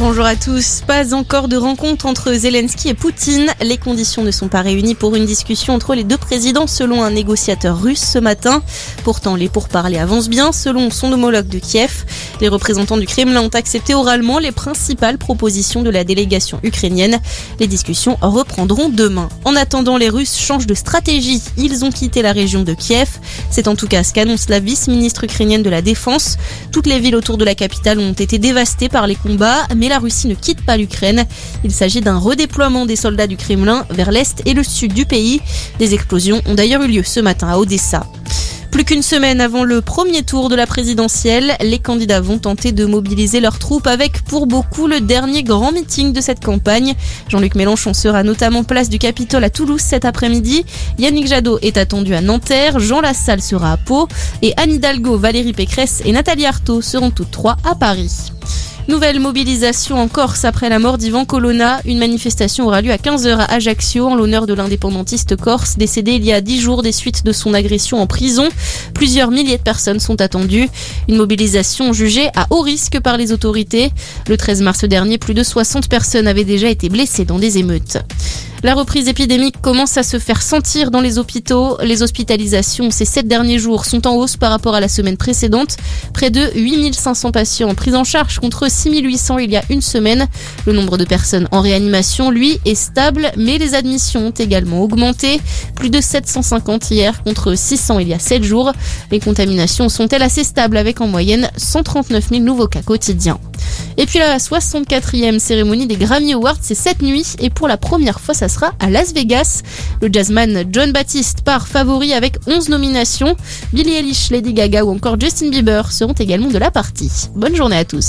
Bonjour à tous. Pas encore de rencontre entre Zelensky et Poutine. Les conditions ne sont pas réunies pour une discussion entre les deux présidents selon un négociateur russe ce matin. Pourtant, les pourparlers avancent bien selon son homologue de Kiev. Les représentants du Kremlin ont accepté oralement les principales propositions de la délégation ukrainienne. Les discussions reprendront demain. En attendant, les Russes changent de stratégie. Ils ont quitté la région de Kiev. C'est en tout cas ce qu'annonce la vice-ministre ukrainienne de la Défense. Toutes les villes autour de la capitale ont été dévastées par les combats, mais la Russie ne quitte pas l'Ukraine. Il s'agit d'un redéploiement des soldats du Kremlin vers l'est et le sud du pays. Des explosions ont d'ailleurs eu lieu ce matin à Odessa. Plus qu'une semaine avant le premier tour de la présidentielle, les candidats vont tenter de mobiliser leurs troupes avec pour beaucoup le dernier grand meeting de cette campagne. Jean-Luc Mélenchon sera notamment place du Capitole à Toulouse cet après-midi. Yannick Jadot est attendu à Nanterre, Jean Lassalle sera à Pau et Anne Hidalgo, Valérie Pécresse et Nathalie Arthaud seront toutes trois à Paris. Nouvelle mobilisation en Corse après la mort d'Ivan Colonna. Une manifestation aura lieu à 15h à Ajaccio en l'honneur de l'indépendantiste corse décédé il y a 10 jours des suites de son agression en prison. Plusieurs milliers de personnes sont attendues. Une mobilisation jugée à haut risque par les autorités. Le 13 mars dernier, plus de 60 personnes avaient déjà été blessées dans des émeutes. La reprise épidémique commence à se faire sentir dans les hôpitaux. Les hospitalisations ces sept derniers jours sont en hausse par rapport à la semaine précédente. Près de 8500 patients pris en charge contre 6800 il y a une semaine. Le nombre de personnes en réanimation, lui, est stable, mais les admissions ont également augmenté. Plus de 750 hier contre 600 il y a 7 jours. Les contaminations sont-elles assez stables avec en moyenne 139 000 nouveaux cas quotidiens? Et puis la 64e cérémonie des Grammy Awards, c'est cette nuit et pour la première fois, ça sera à Las Vegas. Le jazzman John Baptiste part favori avec 11 nominations. Billie Eilish, Lady Gaga ou encore Justin Bieber seront également de la partie. Bonne journée à tous.